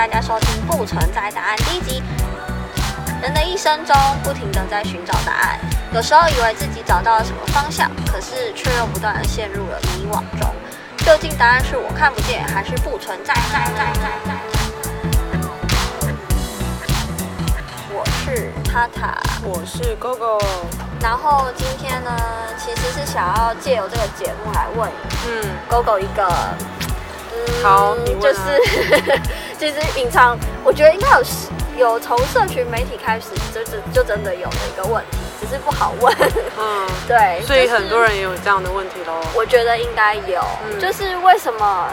大家收听《不存在答案》第一集。人的一生中，不停的在寻找答案，有时候以为自己找到了什么方向，可是却又不断地陷入了迷惘中。究竟答案是我看不见，还是不存在？在在在在。我是塔塔，我是 GoGo。然后今天呢，其实是想要借由这个节目来问，嗯，GoGo 一个。好，就是其实隐藏，我觉得应该有有从社群媒体开始，就是就真的有的一个问题，只是不好问。嗯，对，所以很多人也有这样的问题喽。我觉得应该有，嗯、就是为什么，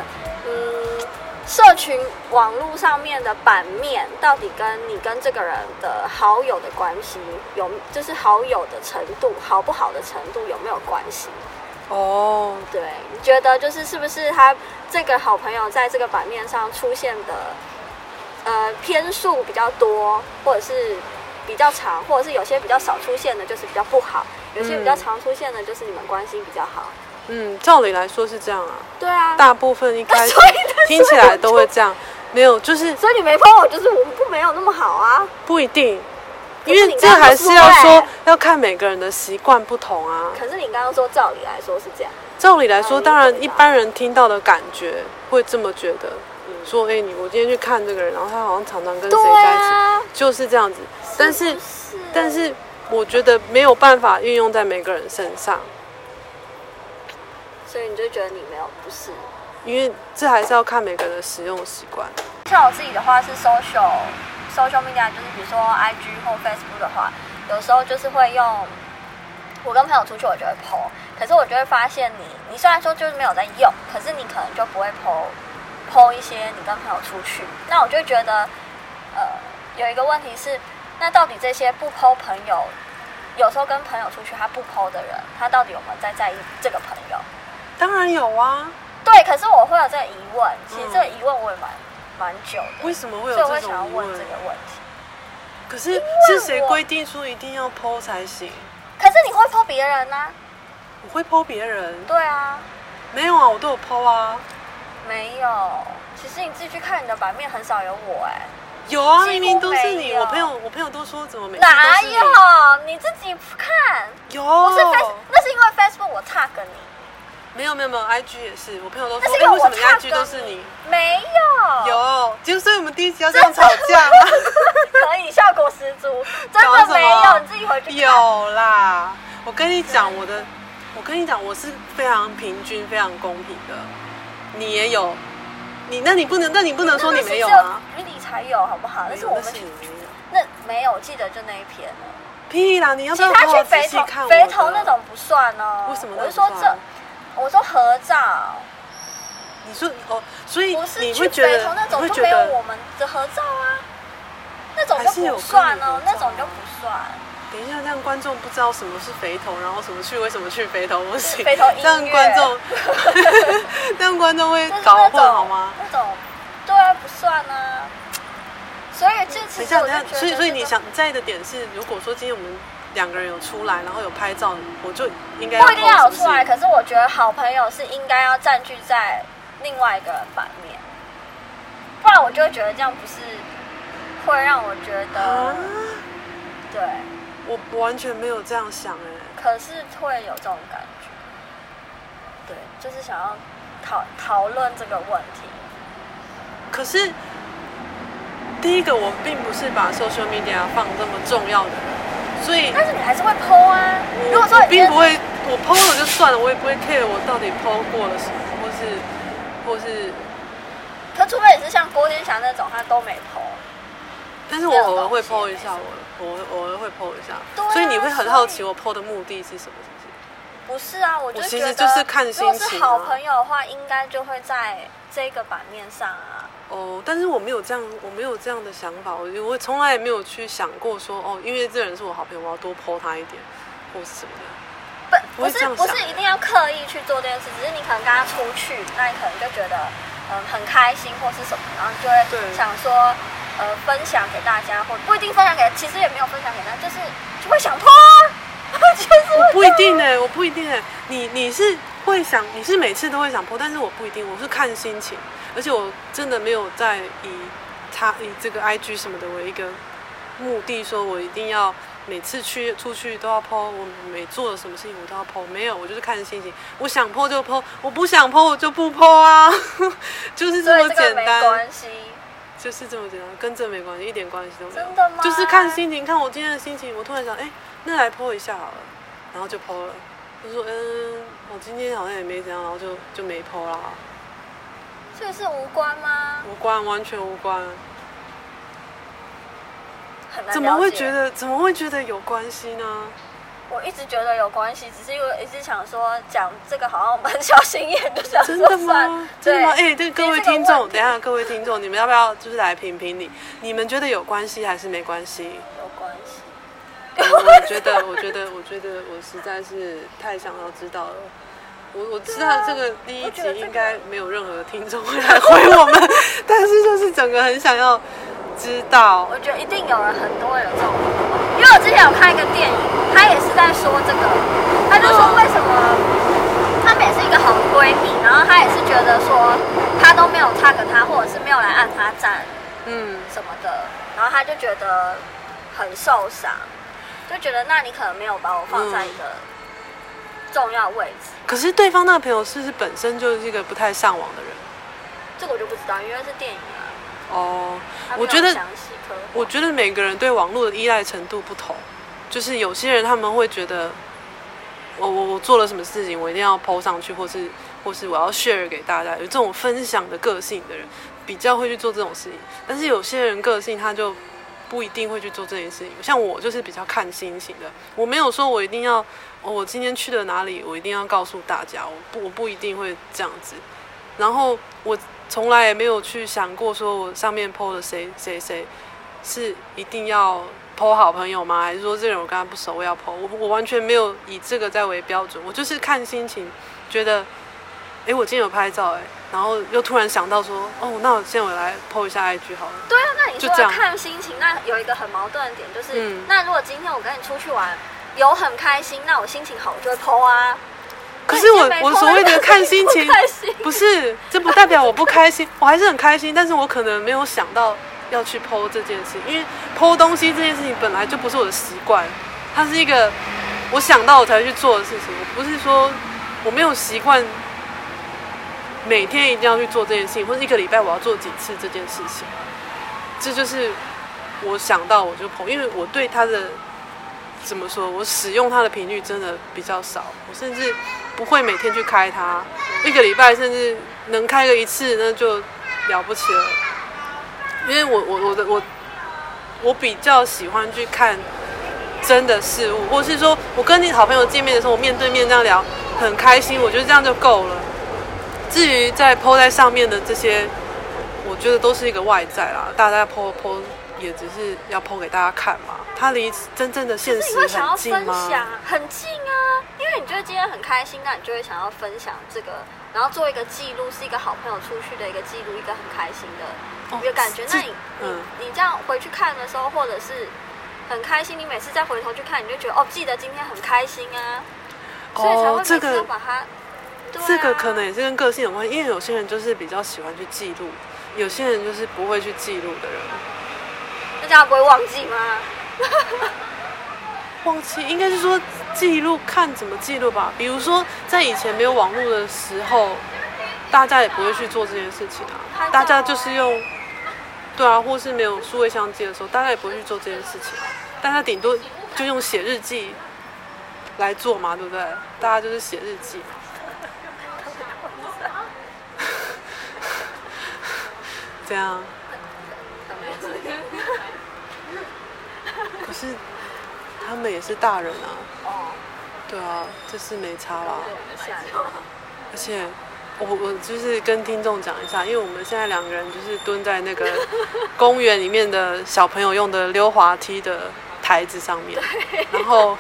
嗯，社群网络上面的版面到底跟你跟这个人的好友的关系有，就是好友的程度好不好的程度有没有关系？哦，oh. 对，你觉得就是是不是他这个好朋友在这个版面上出现的，呃，篇数比较多，或者是比较长，或者是有些比较少出现的，就是比较不好；有些比较常出现的，就是你们关系比较好。嗯，照理来说是这样啊。对啊，大部分一开始听起来都会这样，没有就是，所以你没碰我，就是我们不没有那么好啊。不一定。因为这还是要说，要看每个人的习惯不同啊。可是你刚刚说，照理来说是这样。照理来说，当然一般人听到的感觉会这么觉得。说，哎，你我今天去看这个人，然后他好像常常跟谁在一起，就是这样子。但是，但是我觉得没有办法运用在每个人身上。所以你就觉得你没有不是？因为这还是要看每个人的使用习惯。像我自己的话是 social。Social media 就是比如说 IG 或 Facebook 的话，有时候就是会用我跟朋友出去，我就会 po。可是我就会发现你，你虽然说就是没有在用，可是你可能就不会 po po 一些你跟朋友出去。那我就觉得，呃，有一个问题是，那到底这些不 po 朋友，有时候跟朋友出去他不 po 的人，他到底有没有在在意这个朋友？当然有啊。对，可是我会有这个疑问。其实这个疑问我也蛮。蛮久的，为什么会有这种问？所以我想要问这个问题。可是是谁规定说一定要 po 才行？可是你会 po 别人呢？我会 po 别人。对啊。没有啊，我都有 po 啊。没有，其实你自己去看你的版面，很少有我哎。有啊，明明都是你。我朋友，我朋友都说怎么没？哪有？你自己看。有。不是 Face，那是因为 Facebook 我 tag 你。没有没有没有，IG 也是，我朋友都说，为什么 IG 都是你？没有，有，就所以我们第一集要这样吵架吗？可以，效果十足，真的没有，你自己回去看。有啦，我跟你讲，我的，我跟你讲，我是非常平均、非常公平的。你也有，你那你不能，那你不能说你没有啊？你才有，好不好？那是我们那没有，我记得就那一篇。屁啦！你要不要其他去肥头肥头那种不算哦。为什么？我是说这。我说合照，你说哦，所以不是去北投那种就没有我们的合照啊，那种就不算哦，那种就不算。等一下，让观众不知道什么是肥头，然后什么去为什么去肥头不行？肥头音乐，这样观众，让观众会搞混好吗？那种对啊，不算啊。所以这次，等一下，所以所以你想在意的点是，如果说今天我们。两个人有出来，然后有拍照，我就应该不一定要有出来。可是我觉得好朋友是应该要占据在另外一个人版面，不然我就会觉得这样不是会让我觉得，啊、对，我完全没有这样想哎。可是会有这种感觉，对，就是想要讨讨论这个问题。可是第一个，我并不是把 social media 放这么重要的人。所以，但是你还是会 po 啊。如果说我并不会，我 po 了就算了，我也不会 care 我到底 po 过了什么，或是，或是。可除非也是像郭天祥那种，他都没 po。但是我偶尔会 po 一下，我我偶尔会 po 一下。啊、所以你会很好奇我 po 的目的是什么？是不是？不是啊，我就觉得，我其实就是看心情、啊。如果是好朋友的话，应该就会在这个版面上啊。哦，但是我没有这样，我没有这样的想法。我我从来也没有去想过说，哦，因为这人是我好朋友，我要多 po 他一点，或是什么的。不，不是，不是一定要刻意去做这件事，只是你可能跟他出去，那你可能就觉得，嗯，很开心或是什么，然后就会想说，呃，分享给大家，或不一定分享给，其实也没有分享给他，就是就会想啊。就是我不一定哎，我不一定哎，你你是会想，你是每次都会想 po，但是我不一定，我是看心情。而且我真的没有在以他以这个 IG 什么的为一个目的，说我一定要每次去出去都要 po，我每做了什么事情我都要 po，没有，我就是看心情，我想 po 就 po，我不想 po 我就不 po 啊，就是这么简单，没关系，就是这么简单，跟这没关系，一点关系都没有，真的吗？就是看心情，看我今天的心情，我突然想，哎，那来 po 一下好了，然后就 po 了，就说，嗯，我今天好像也没怎样，然后就就没 po 啦。这个是无关吗？无关，完全无关。怎么会觉得？怎么会觉得有关系呢？我一直觉得有关系，只是因为一直想说讲这个好像蛮小心眼，就想真的吗？真的吗？哎，对各位听众，等一下各位听众，你们要不要就是来评评理？你们觉得有关系还是没关系？有关系。我觉得，我觉得，我觉得，我实在是太想要知道了。我我知道这个第一集应该没有任何听众会来回我们，但是就是整个很想要知道。我觉得一定有人，很多人有这种，因为我之前有看一个电影，他也是在说这个，他就说为什么他们也是一个好闺蜜，然后他也是觉得说他都没有 tag 他，或者是没有来按他赞，嗯什么的，然后他就觉得很受伤，就觉得那你可能没有把我放在一个。重要位置，可是对方那个朋友是不是本身就是一个不太上网的人？这个我就不知道，因为是电影啊。哦，我觉得，我觉得每个人对网络的依赖程度不同，就是有些人他们会觉得，我我我做了什么事情，我一定要 PO 上去，或是或是我要 share 给大家，有这种分享的个性的人，比较会去做这种事情。但是有些人个性他就。不一定会去做这件事情，像我就是比较看心情的。我没有说我一定要，哦，我今天去了哪里，我一定要告诉大家。我不，我不一定会这样子。然后我从来也没有去想过，说我上面 po 的谁谁谁是一定要 po 好朋友吗？还是说这人我跟他不熟，我要 po？我我完全没有以这个在为标准。我就是看心情，觉得，哎，我今天有拍照，哎。然后又突然想到说，哦，那我现在我来 po 一下 IG 好了。对啊，你说要看心情，那有一个很矛盾的点就是，嗯、那如果今天我跟你出去玩，有很开心，那我心情好我就会 po 啊。可是我我所谓的看心情，不，不是，这不代表我不开心，我还是很开心，但是我可能没有想到要去 po 这件事，因为 po 东西这件事情本来就不是我的习惯，它是一个我想到我才去做的事情，我不是说我没有习惯。每天一定要去做这件事情，或者一个礼拜我要做几次这件事情，这就是我想到我就 po，因为我对他的怎么说，我使用它的频率真的比较少，我甚至不会每天去开它，一个礼拜甚至能开个一次那就了不起了，因为我我我的我我比较喜欢去看真的事物，或是说我跟你好朋友见面的时候，我面对面这样聊很开心，我觉得这样就够了。至于在 po 在上面的这些，我觉得都是一个外在啦。大家 po po 也只是要 po 给大家看嘛。它离真正的现实很近吗？想要分享，很近啊。因为你觉得今天很开心，那你就会想要分享这个，然后做一个记录，是一个好朋友出去的一个记录，一个很开心的一个感觉。哦、那你、嗯、你你这样回去看的时候，或者是很开心，你每次再回头去看，你就觉得哦，记得今天很开心啊。所以才会每次要把它。这个可能也是跟个性有关系，因为有些人就是比较喜欢去记录，有些人就是不会去记录的人。那这样不会忘记吗？忘记应该是说记录，看怎么记录吧。比如说在以前没有网络的时候，大家也不会去做这件事情啊。大家就是用，对啊，或是没有数位相机的时候，大家也不会去做这件事情。大家顶多就用写日记来做嘛，对不对？大家就是写日记。这样，可是他们也是大人啊。对啊，这是没差啦。而且，我我就是跟听众讲一下，因为我们现在两个人就是蹲在那个 公园里面的小朋友用的溜滑梯的台子上面，然后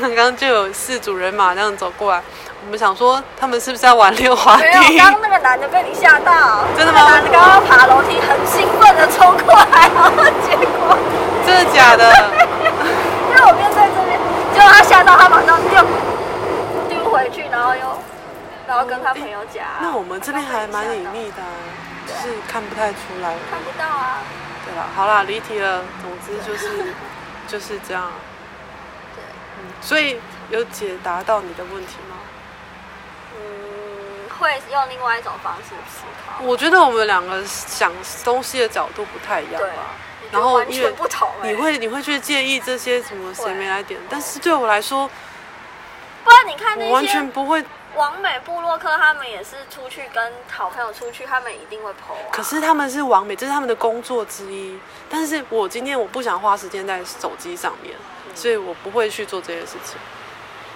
刚刚就有四组人马这样走过来。我们想说，他们是不是在玩溜滑梯？没有，刚刚那个男的被你吓到。真的吗？男的刚刚爬楼梯，很兴奋的冲过来，然后结果真的假的？因为我面在这边，结果他吓到，他马上就丢回去，然后又然后跟他朋友讲。那我们这边还蛮隐秘的。是看不太出来，看不到啊。对了，好啦，离题了。总之就是就是这样。对，嗯，所以有解答到你的问题吗？嗯，会用另外一种方式思考。我觉得我们两个想东西的角度不太一样吧。然后因为你会你会去介意这些什么谁没来点，但是对我来说，不然你看那些完全不会。王美布洛克他们也是出去跟好朋友出去，他们一定会啊。可是他们是王美，这是他们的工作之一。但是我今天我不想花时间在手机上面，所以我不会去做这些事情。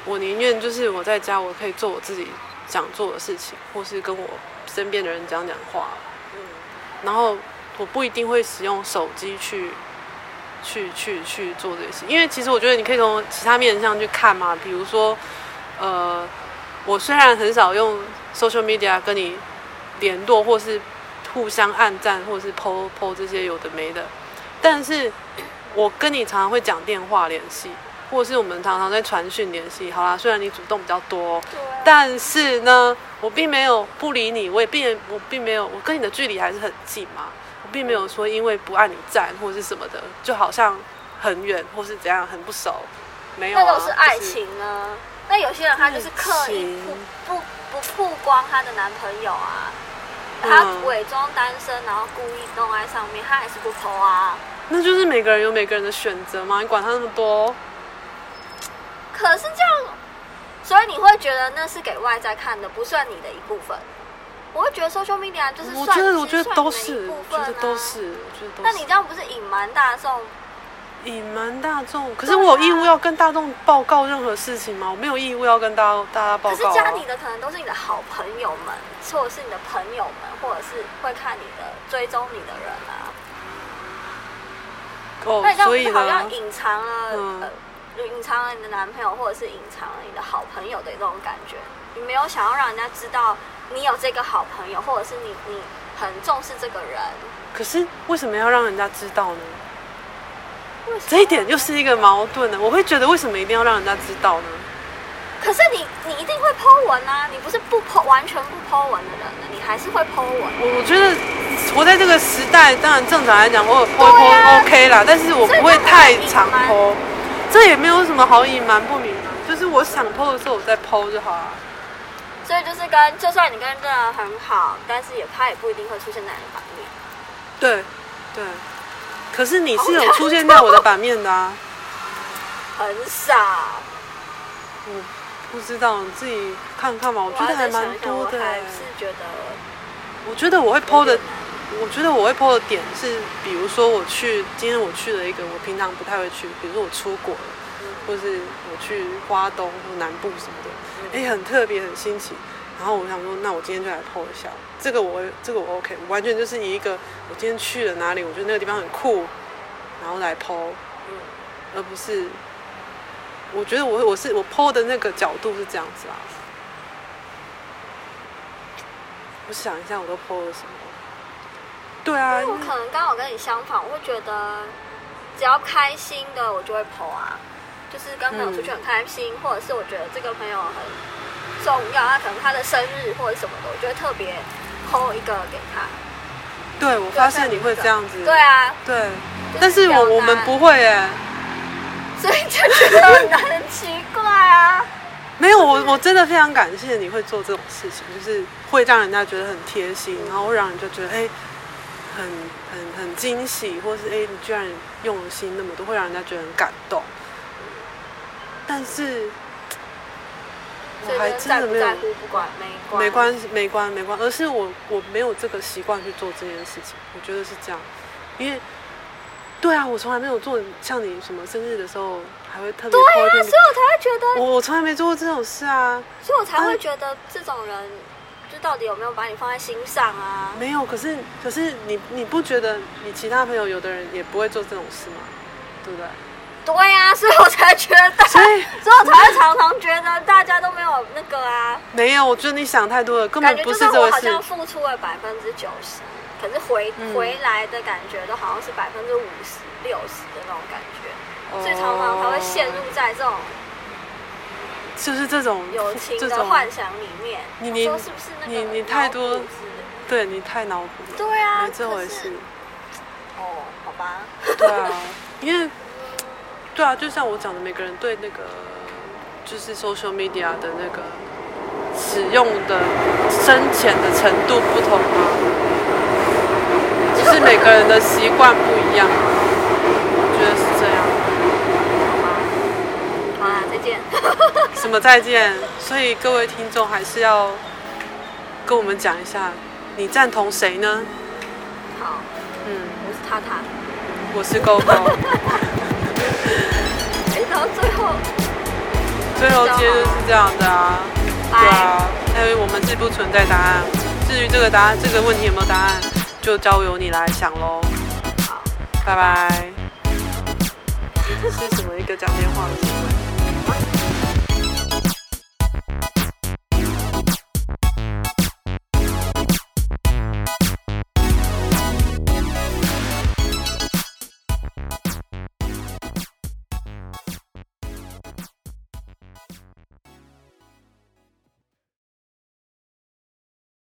我宁愿就是我在家，我可以做我自己想做的事情，或是跟我身边的人讲讲话。嗯，然后我不一定会使用手机去去去去做这些事，因为其实我觉得你可以从其他面向去看嘛，比如说呃。我虽然很少用 social media 跟你联络，或是互相暗赞，或是 po po 这些有的没的，但是我跟你常常会讲电话联系，或是我们常常在传讯联系。好啦，虽然你主动比较多，但是呢，我并没有不理你，我也并我并没有，我跟你的距离还是很近嘛，我并没有说因为不按你赞或者是什么的，就好像很远或是怎样很不熟，没有啊，那都是爱情呢。就是那有些人他就是刻意不不不曝光她的男朋友啊，他伪装单身，然后故意弄在上面，他还是不 po 啊。那就是每个人有每个人的选择嘛，你管他那么多。可是这样，所以你会觉得那是给外在看的，不算你的一部分。我会觉得 social media 就是算，我觉得我觉得都是，我觉得都是，我觉得都是。那你这样不是隐瞒大众？隐瞒大众，可是我有义务要跟大众报告任何事情吗？啊、我没有义务要跟大家大家报告、啊。可是加你的可能都是你的好朋友们，或者是你的朋友们，或者是会看你的追踪你的人啊。哦，那你这样所以好像隐藏了，嗯、呃，隐藏了你的男朋友，或者是隐藏了你的好朋友的这种感觉。你没有想要让人家知道你有这个好朋友，或者是你你很重视这个人。可是为什么要让人家知道呢？这一点又是一个矛盾的，我会觉得为什么一定要让人家知道呢？可是你你一定会 po 文啊，你不是不 po 完全不 po 文的人呢，你还是会 po 文。我我觉得活在这个时代，当然正常来讲，我 po 一 po OK 啦，但是我不会太常 po，这也没有什么好隐瞒不明的，就是我想 po 的时候我再 po 就好了。所以就是跟就算你跟这个人很好，但是也他也不一定会出现在你的版面。对，对。可是你是有出现在我的版面的啊，很少。我不知道，你自己看看吧。我觉得还蛮多的。还是觉得，我觉得我会 po 的，我觉得我会 po 的点是，比如说我去今天我去了一个我平常不太会去，比如说我出国了，或是我去花东或南部什么的，哎，很特别，很新奇。然后我想说，那我今天就来 po 一下这个我，这个我 OK，我完全就是以一个我今天去了哪里，我觉得那个地方很酷，然后来 po，而不是我觉得我我是我 po 的那个角度是这样子啊。我想一下，我都 po 了什么？对啊，我可能刚好跟你相反，我会觉得只要开心的我就会 po 啊，就是跟朋友出去很开心，嗯、或者是我觉得这个朋友很。重要，他可能他的生日或者什么的，我就会特别 po 一个给他。对，我发现你会这样子。对啊，对。但是我我们不会哎，所以就觉得很很奇怪啊。没有，我我真的非常感谢你会做这种事情，就是会让人家觉得很贴心，然后会让人就觉得哎，很很很惊喜，或是哎，你居然用心那么多，会让人家觉得很感动。但是。我还真的没有，不管没关没关没关没关，而是我我没有这个习惯去做这件事情。我觉得是这样，因为对啊，我从来没有做像你什么生日的时候还会特别。对啊，所以我才会觉得我我从来没做过这种事啊，所以我才会觉得这种人就到底有没有把你放在心上啊？没有，可是可是你你不觉得你其他朋友有的人也不会做这种事吗？对不对？对呀、啊，所以我才觉得，所以 所以我才会常常觉得大家都没有那个啊。没有，我觉得你想太多了，根本不是这回事。我好像付出了百分之九十，可是回、嗯、回来的感觉都好像是百分之五十六十的那种感觉，哦、所以常常才会陷入在这种就是这种友情的幻想里面。你你是不是那个你你太多对你太脑补了。对啊，没这回事。哦，好吧。对啊，因为，对啊，就像我讲的，每个人对那个就是 social media 的那个使用的深浅的程度不同嘛，就是每个人的习惯不一样，我觉得是这样。好啊，再见。什么再见？所以各位听众还是要跟我们讲一下，你赞同谁呢？好，嗯，我是塔塔，我是勾勾。哎，然后最后，最后接就是这样的啊，对啊，因为我们是不存在答案。至于这个答案，这个问题有没有答案，就交由你来想喽。好，拜拜。这是什么一个讲电话的行为？